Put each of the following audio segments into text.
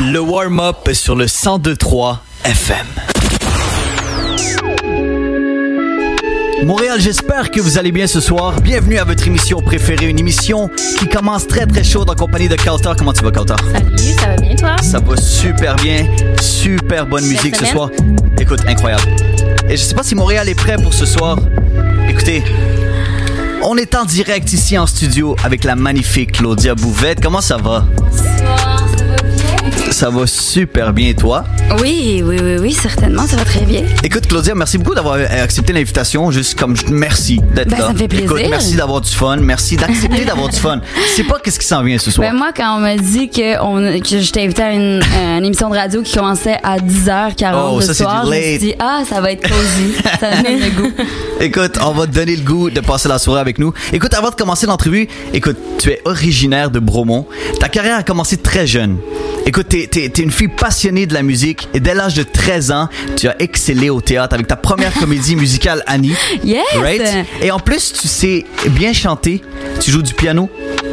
Le warm-up sur le 1023 FM. Montréal, j'espère que vous allez bien ce soir. Bienvenue à votre émission préférée, une émission qui commence très très chaude en compagnie de Kautar. Comment tu vas, Kautar? Salut, ça va bien toi? Ça va super bien. Super bonne musique ce soir. Écoute, incroyable. Et je sais pas si Montréal est prêt pour ce soir. Écoutez, on est en direct ici en studio avec la magnifique Claudia Bouvette. Comment ça va? Ça va super bien, toi? Oui, oui, oui, oui, certainement, ça va très bien. Écoute, Claudia, merci beaucoup d'avoir euh, accepté l'invitation. Juste comme je- merci d'être Ben, là. ça me fait plaisir. Écoute, merci d'avoir du fun. Merci d'accepter d'avoir du fun. C'est pas qu'est-ce qui s'en vient ce soir. Ben moi, quand on m'a dit que, on, que je t'ai invité à une, une émission de radio qui commençait à 10h40 Oh, le ça, soir, je me suis dit, ah, ça va être cosy. ça me donne le goût. Écoute, on va te donner le goût de passer la soirée avec nous. Écoute, avant de commencer l'entrevue, écoute, tu es originaire de Bromont. Ta carrière a commencé très jeune. Écoute, t'es, t'es, t'es une fille passionnée de la musique et dès l'âge de 13 ans, tu as excellé au théâtre avec ta première comédie musicale Annie. Yes! Right? Et en plus, tu sais bien chanter. Tu joues du piano,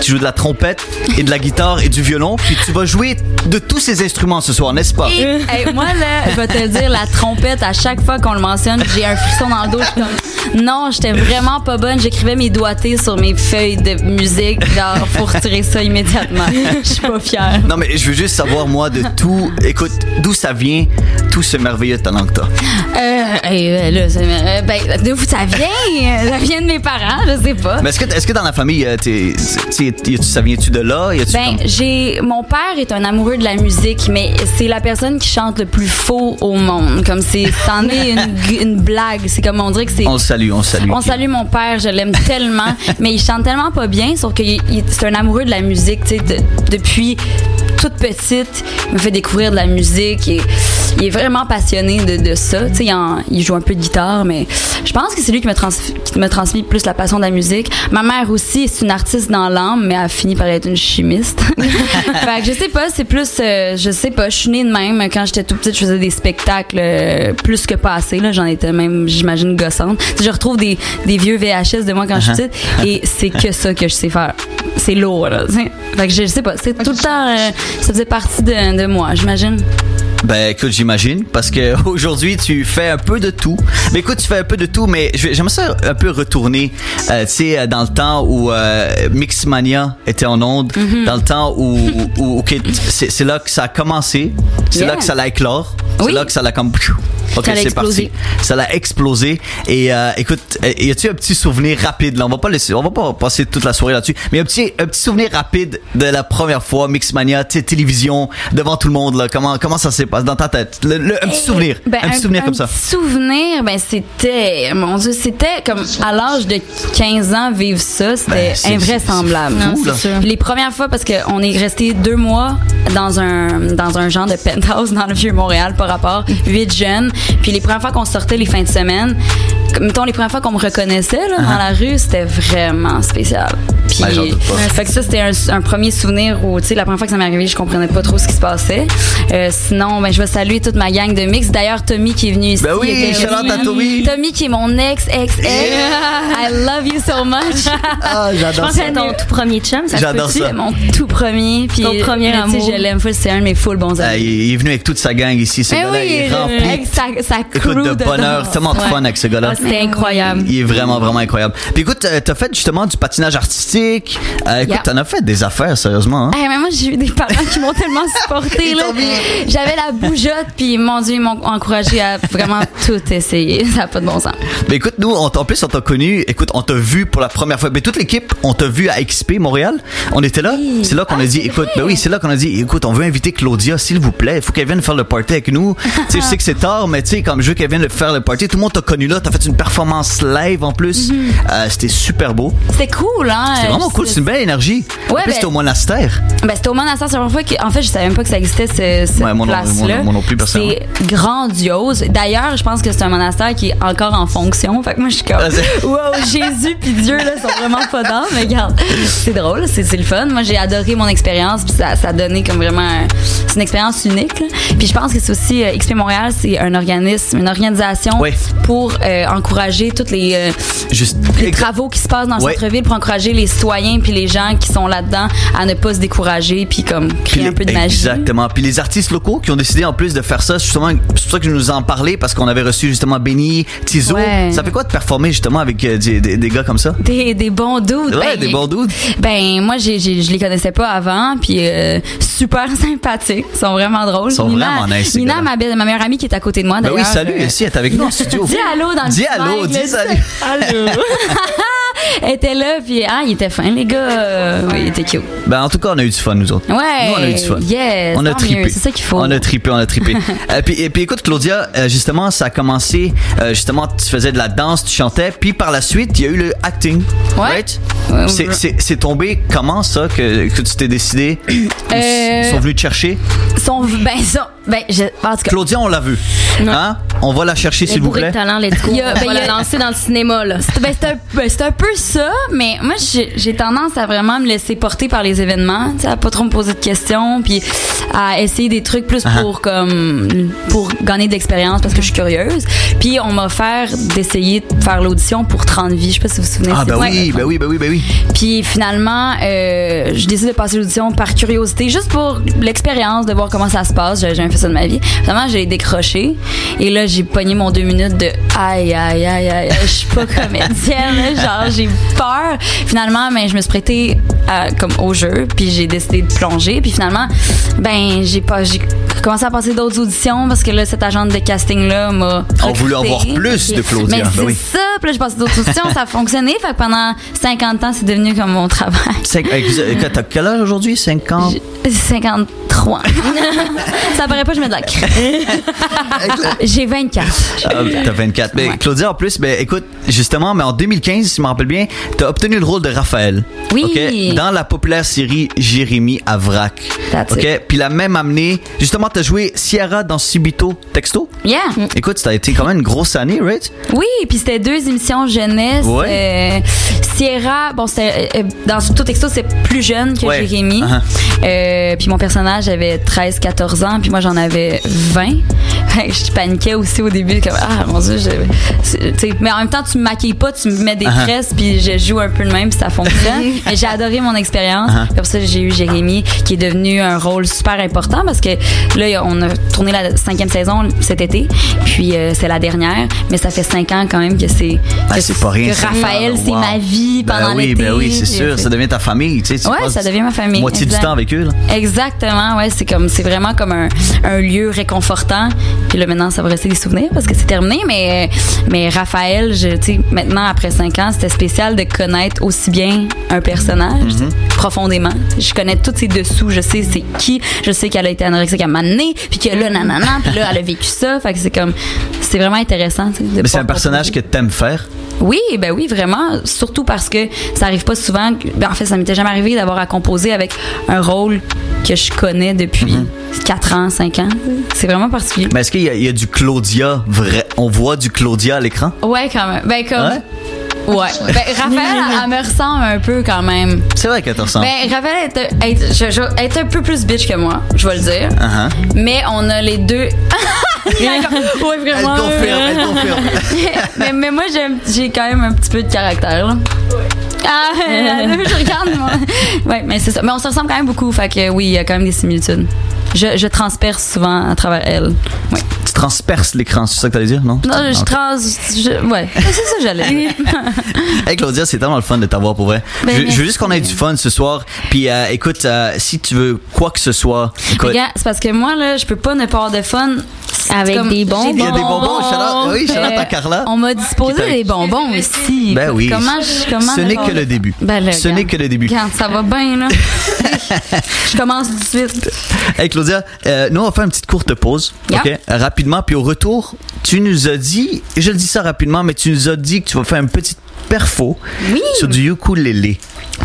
tu joues de la trompette et de la guitare et du violon. Puis tu vas jouer de tous ces instruments ce soir, n'est-ce pas? Et, hey, moi, là, je vais te dire, la trompette, à chaque fois qu'on le mentionne, j'ai un frisson dans le dos. Je suis comme, non, j'étais vraiment pas bonne. J'écrivais mes doigtés sur mes feuilles de musique. Genre, faut retirer ça immédiatement. Je suis pas fière. Non, mais je veux juste savoir, moi, de tout. Écoute, d'où ça vient, tout ce merveilleux talent que t'as? Euh, euh, là, ça, euh, ben, de où ça vient? Ça vient de mes parents, je sais pas. Mais est-ce que, est-ce que dans la famille, euh, t'es, ça vient-tu de là? Y a-tu Ben, comme- j'ai mon père est un amoureux de la musique, mais c'est la personne qui chante le plus faux au monde. Comme c'est, c'en est une, une blague. C'est comme on dirait que c'est. On le salue, on le salue. On salue mon père, je l'aime tellement, mais il chante tellement pas bien, sauf que il- il- c'est un amoureux de la musique, tu sais, de- depuis toute petite, il me fait découvrir de la musique et il est vraiment passionné de, de ça. Tu sais, il, en- il joue un peu de guitare, mais je pense que c'est lui qui m'a trans- transmis plus la passion de la musique. Ma mère aussi, c'est une artiste dans l'âme, mais elle a fini par être une chimiste. fait que je sais pas, c'est plus, euh, je sais pas, je suis née de même. Quand j'étais tout petite, je faisais des spectacles euh, plus que pas assez. Là, j'en étais même, j'imagine, gossante. Je retrouve des, des vieux VHS de moi quand je suis petite et c'est que ça que je sais faire. C'est lourd, là. Fait que je, je sais pas, c'est tout le temps, euh, ça faisait partie de, de moi, j'imagine. Ben écoute, j'imagine, parce que aujourd'hui tu fais un peu de tout. Mais écoute, tu fais un peu de tout, mais j'aimerais ça un peu retourner, euh, tu sais, euh, dans le temps où euh, Mixmania était en onde, Mm-hmm. dans le temps où, où ok, c'est c'est là que ça a commencé, c'est Yeah. là que ça l'a éclore, c'est Oui. là que ça l'a comme, ok, Ça l'a c'est parti, explosé. ça l'a explosé. Et euh, écoute, euh, y a-tu un petit souvenir rapide là? On va pas laisser, on va pas passer toute la soirée là-dessus, mais un petit, un petit souvenir rapide de la première fois Mixmania, télévision devant tout le monde là. Comment comment ça s'est passé dans ta tête? Le- le- Un petit souvenir, Ben, un petit souvenir comme ça. petit souvenir, ben c'était, mon Dieu, c'était comme à l'âge de 15 ans vivre ça, c'était Ben, invraisemblable. c'est- c'est fou, là. sûr. Les premières fois, parce qu'on est resté deux mois dans un dans un genre de penthouse dans le vieux Montréal, rapport, huit jeunes. Puis les premières fois qu'on sortait les fins de semaine, mettons les premières fois qu'on me reconnaissait là, dans la rue, c'était vraiment spécial. Puis, Ben, pas. fait que ça, c'était un, un premier souvenir où, tu sais, la première fois que ça m'est arrivé, je comprenais pas trop ce qui se passait. Euh, sinon, ben, je vais saluer toute ma gang de mix. D'ailleurs, Tommy qui est venu ici. Ben oui, out à. Tommy. Tommy qui est mon ex, ex, ex. I love you so much. Ah, Je j'adore pense que c'est ton tout premier chum, ça J'adore ça. C'est mon tout premier. Puis, Ton premier amour. Je l'aime full, c'est un de mes full bons Ah, amis. il il est venu avec toute sa gang ici. Ce Ben gars-là, il est rempli. avec sa, sa crew Écoute, de dedans. bonheur, tellement de Ouais. fun avec ce gars-là. Ah, C'était incroyable. Il est vraiment, vraiment incroyable. Puis écoute, euh, t'as fait justement du patinage artistique. Euh, écoute, Yeah. t'en as fait des affaires, sérieusement. Hein? Hey, mais moi, j'ai eu des parents qui m'ont tellement supporté. J'avais la bougeotte, puis mon Dieu, ils m'ont encouragé à vraiment tout essayer. Ça n'a pas de bon sens. Mais écoute, nous, on, en plus, on t'a connu. Écoute, on t'a vu pour la première fois. Mais toute l'équipe, on t'a vu à XP Montréal. On était là. Oui. C'est là qu'on Ah, a dit, c'est écoute, ben oui, c'est là qu'on a dit, écoute, on veut inviter Claudia, s'il vous plaît. Il faut qu'elle vienne faire le party avec nous. je sais que c'est tard, mais tu sais, comme je veux qu'elle vienne faire le party, tout le monde t'a connu là. T'as fait une performance live en plus. Euh, c'était super beau. C'était cool, hein? C'était vraiment cool. C'est une belle énergie. en plus, ben- c'était au monastère. Ben, c'était au monastère. C'est la première fois que, en fait, je savais même pas que ça existait, ce, cette Ouais, place-là. C'est grandiose. D'ailleurs, je pense que c'est un monastère qui est encore en fonction. Fait que moi, je suis comme, Ah, wow, Jésus puis Dieu, là, sont vraiment pas dans. Mais regarde, c'est drôle, c'est le fun. Moi, j'ai adoré mon expérience. Puis ça, ça a donné comme vraiment, un- c'est une expérience unique. là. Puis je pense que c'est aussi, euh, XP Montréal, c'est un organisme, une organisation pour euh, encourager toutes les, euh, Juste. les travaux qui se passent dans le Ouais. centre-ville, pour encourager les citoyens puis les gens qui sont là-dedans à ne pas se décourager puis comme créer Puis un peu de magie. Exactement. Puis les artistes locaux qui ont décidé en plus de faire ça, justement, c'est pour ça que je nous en parlais parce qu'on avait reçu justement Benny, Tizo. Ouais. Ça fait quoi de performer justement avec euh, des, des- des gars comme ça? Des, des bons doutes. Ouais, des bons dudes. Ben moi j'ai, j'ai- je les connaissais pas avant puis euh, super sympathiques, ils sont vraiment drôles. Ils sont Nina, vraiment nice, ces Nina gars-là. ma, belle- ma meilleure amie qui est à côté de moi Ben oui, salut, ici, elle est avec nous en studio. Dis allô dans le Dis allô, dis salut. Allô? Elle était là puis ah, il était fin les gars. Euh, Oui, il était cute. Ben en tout cas, on a eu du fun nous autres. Ouais. Nous, on a eu du fun. Yes, on a mieux, C'est ça qu'il faut. On a trippé, on a trippé. Euh, puis, et puis écoute, Claudia, euh, justement, ça a commencé, euh, justement, tu faisais de la danse, tu chantais, puis par la suite, il y a eu le acting. Ouais. Right? C'est- tombé comment ça que, que tu t'es décidé? Ils sont venus te chercher? Sont, ben, sont, ben, je, en tout cas, Claudia, on l'a vu. Hein? On va la chercher, s'il vous plaît. talent, let's go. Il y a- On ben, va il y a- la lancer dans le cinéma, là. C'est- ben, c'est un, ben, c'est un peu ça, mais moi, j'ai j'ai tendance à vraiment me laisser porter par les événements, à pas trop me poser de questions, puis à essayer des trucs plus Uh-huh. pour comme pour gagner de l'expérience parce que je suis curieuse. Puis on m'a offert d'essayer de faire l'audition pour 30 vies, je sais pas si vous vous souvenez. Ah, ben oui, ben oui, ben oui, ben oui. Puis finalement, euh, je décide de passer l'audition par curiosité, juste pour l'expérience, de voir comment ça se passe. J'avais jamais fait de ma vie. Finalement, j'ai décroché et là, j'ai pogné mon deux minutes de aïe, aïe, aïe, aïe, je suis pas comédienne, genre, j'ai peur. Finalement, ben, je me suis prêtée comme au jeu, puis j'ai décidé de plonger. Puis finalement, ben, j'ai pas, j'ai commencé à passer d'autres auditions parce que là, cette agente de casting-là m'a. On voulait en voir plus de Claudia. Mais ben c'est ça, puis là, j'ai passé d'autres auditions, ça a fonctionné. Fait que pendant 50 ans, c'est devenu comme mon travail. T'as quel âge aujourd'hui? 50? 50. Ça paraît pas, je mets de la J'ai 24. Ah, t'as 24. Mais. Claudia, en plus, ben, écoute, justement, mais en 2015, si je me rappelle bien, t'as obtenu le rôle de Raphaël. Oui. Dans la populaire série Jérémy Avrac. OK? It. Puis la même année, justement, t'as joué Sierra dans Subito Texto? Yeah. Écoute, ça a été quand même une grosse année, right? Oui, puis c'était deux émissions jeunesse. Ouais. Euh, Sierra, bon, c'était euh, dans tout texto, c'est plus jeune que Ouais. Jérémy. Uh-huh. Euh, puis mon personnage avait 13, 14 ans, puis moi j'en avais 20. Fait que je paniquais aussi au début, comme ah mon dieu, je- mais en même temps tu me maquilles pas, tu me mets des Uh-huh. tresses, puis je joue un peu le même, puis ça fonctionne. mais j'ai adoré mon expérience. Uh-huh. Comme ça, j'ai eu Jérémy, qui est devenu un rôle super important parce que là, on a tourné la cinquième saison cet été, puis euh, c'est la dernière, mais ça fait cinq ans quand même que c'est Ah, que, c'est pas rien. que. Raphaël, c'est Wow. ma vie pendant ben oui, l'été. Ben oui, c'est sûr. Ça devient ta famille. Tu sais, tu Ouais, ça devient ma famille, Moitié du exact. temps avec eux. Là. Exactement, ouais, c'est comme c'est vraiment comme un, un lieu réconfortant. Puis là maintenant ça va rester des souvenirs parce que c'est terminé mais mais Raphaël, je tu sais maintenant après cinq ans, c'était spécial de connaître aussi bien un personnage Mm-hmm. profondément. Je connais tous ses dessous, je sais c'est qui, je sais qu'elle a été anorexique à un moment donné, puis que là nanana, puis là elle a vécu ça, fait que c'est comme c'est vraiment intéressant, tu sais, de Mais c'est un personnage que t'aimes faire? Oui, ben oui, vraiment. Surtout parce que ça arrive pas souvent. Ben en fait, ça m'était jamais arrivé d'avoir à composer avec un rôle que je connais depuis Mm-hmm. 4 ans, 5 ans. C'est vraiment particulier. Mais est-ce qu'il y, a- il y a du Claudia vrai? On voit du Claudia à l'écran? Ouais, quand même. Ben comme. Ouais? Ouais. Ben, Raphaël, elle, elle me ressemble un peu quand même. C'est vrai qu'elle te ressemble. Ben, Raphaël est, un- est- je- je- est un peu plus bitch que moi, je vais le dire. Uh-huh. Mais on a les deux. Elle vraiment. confirme, elle confirme. mais, mais moi, j'ai quand même un petit peu de caractère, là. Ah, je regarde, moi. Ouais, mais c'est ça. Mais on se ressemble quand même beaucoup. Fait que oui, il y a quand même des similitudes. Je, je transperce souvent à travers elle. Oui. Tu transperces l'écran, c'est ça que t'allais dire, non? Non, je Ok. trans. je- ouais, c'est ça que j'allais dire. Hey Claudia, c'est tellement le fun de t'avoir pour vrai. Ben, je, je veux juste qu'on ait du fun ce soir. Puis euh, écoute, euh, si tu veux quoi que ce soit, écoute, Regarde, c'est parce que moi, là, je peux pas ne pas avoir de fun. Avec comme- des bonbons. j'ai Il y a des bonbons, shout-out- oui, shout-out à Carla. On m'a disposé des bonbons ici. Ben oui. Comment je, comment ce ne n'est que le début. Ben là, ce n'est que le début. Regarde, ça va bien, là. je commence tout de suite. Hey Claudia, euh, nous on va faire une petite courte pause, Yeah. ok? Rapidement, puis au retour, tu nous as dit, et je le dis ça rapidement, mais tu nous as dit que tu vas faire une petite perfo Oui. sur du ukulélé.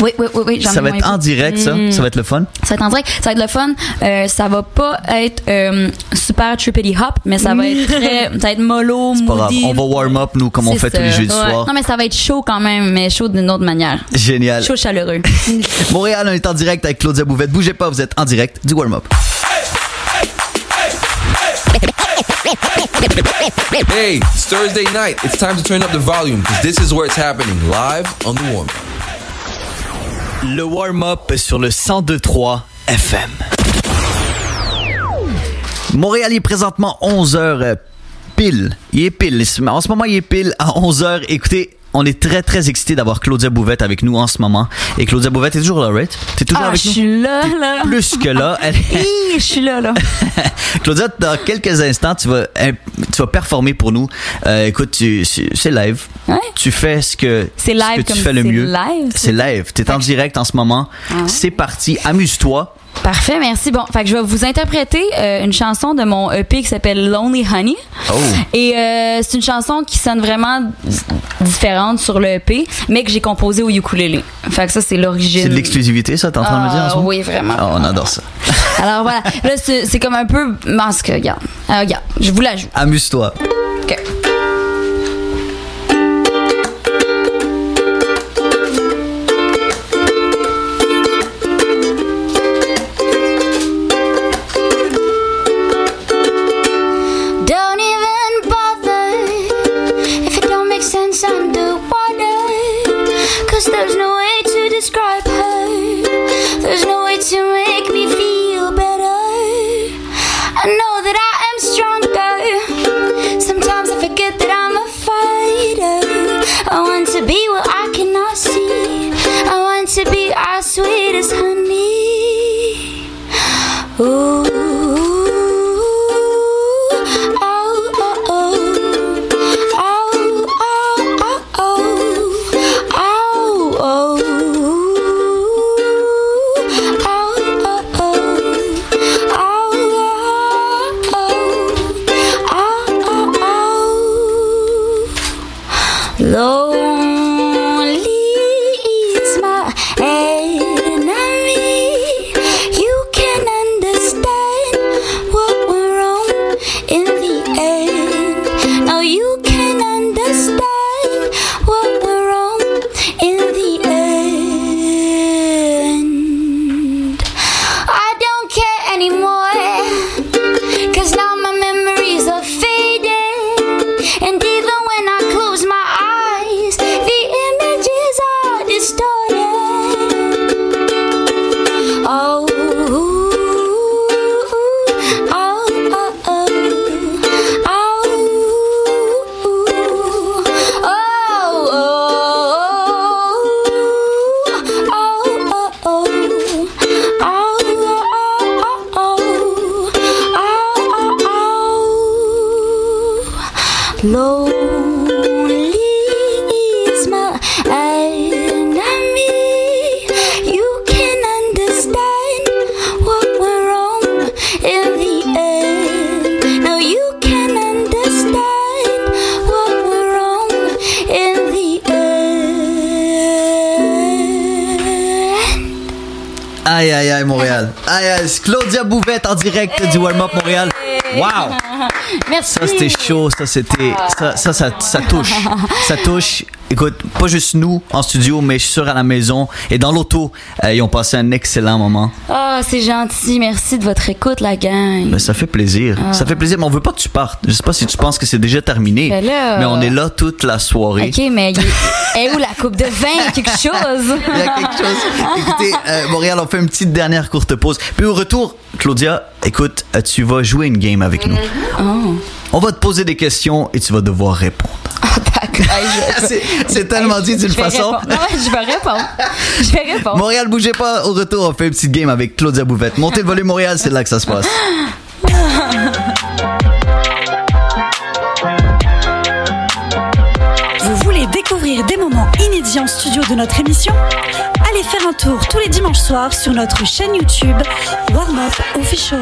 Oui, oui, oui, oui. Ça va être en direct, ça? Mm. Ça va être le fun? Ça va être en direct, ça va être le fun. Euh, ça va pas être euh, super trippity hop, mais ça va être très, ça va être mollo, Pas grave. moody. On va warm up nous comme on fait tous les jeudis Ouais. soirs. Non, mais ça va être chaud quand même, mais chaud d'une autre manière. Génial. Chaud chaleureux. Montréal, on est en direct avec Claudia Bouvette. Bougez pas, vous êtes en direct du warm up. Hey, it's Thursday night. It's time to turn up the volume because this is where it's happening live on the warm. Le warm-up sur le 1023 FM. Montréal est présentement 11h euh, pile. Il est pile. En ce moment, il est pile à 11h. Écoutez, on est très très excités d'avoir Claudia Bouvette avec nous en ce moment. Et Claudia Bouvette est toujours là, right? T'es toujours Ah, avec je nous? suis là, là. Plus que là. Elle- Hi, je suis là, là. Claudia, dans quelques instants, tu vas, tu vas performer pour nous. Euh, écoute, tu- c'est c'est live. Ouais. Tu fais ce que, C'est ce live que tu fais le c'est mieux. live, C'est live. T'es en direct en ce moment. C'est parti. Amuse-toi. Parfait, merci. Bon, fait que je vais vous interpréter euh, une chanson de mon EP qui s'appelle Lonely Honey. Oh. Et euh, c'est une chanson qui sonne vraiment différente sur le EP, mais que j'ai composée au ukulélé. Fait que ça, c'est l'origine. C'est de l'exclusivité, ça, t'es en train de me dire en ce Ah, moment? oui, vraiment. Ah, on adore ça. Alors voilà, là, c'est c'est comme un peu masque, regarde. Alors, regarde, je vous la joue. Amuse-toi. OK. Aïe, aïe, aïe, Montréal. Aïe, aïe, Claudia Bouvette en direct du Warm-Up Montréal. Wow! Merci. Ça, c'était chaud. Ça, c'était. Ça, ça, ça, ça touche. Ça touche. Écoute, pas juste nous en studio, mais je suis sûr à la maison et dans l'auto, euh, ils ont passé un excellent moment. Ah, c'est gentil. Merci de votre écoute, la gang. Mais ça fait plaisir. Ça fait plaisir, mais on veut pas que tu partes. Je sais pas si tu penses que c'est déjà terminé. Ben là, mais on est là toute la soirée. OK, mais il est- est où la coupe de vin? Quelque chose? Il y a quelque chose. Écoutez, euh, Montréal, on fait une petite dernière courte pause. Puis au retour, Claudia, écoute, tu vas jouer une game avec nous. Oh. On va te poser des questions et tu vas devoir répondre. Ah. Hey, C'est tellement dit d'une façon. répondre. Non, ouais, je vais répondre. Je vais répondre. Montréal, bougez pas. Au retour, on fait une petite game avec Claudia Bouvette. Montez le volume Montréal, c'est là que ça se passe. Vous voulez découvrir des moments inédits en studio de notre émission? Allez faire un tour tous les dimanches soirs sur notre chaîne YouTube Warm Up Official.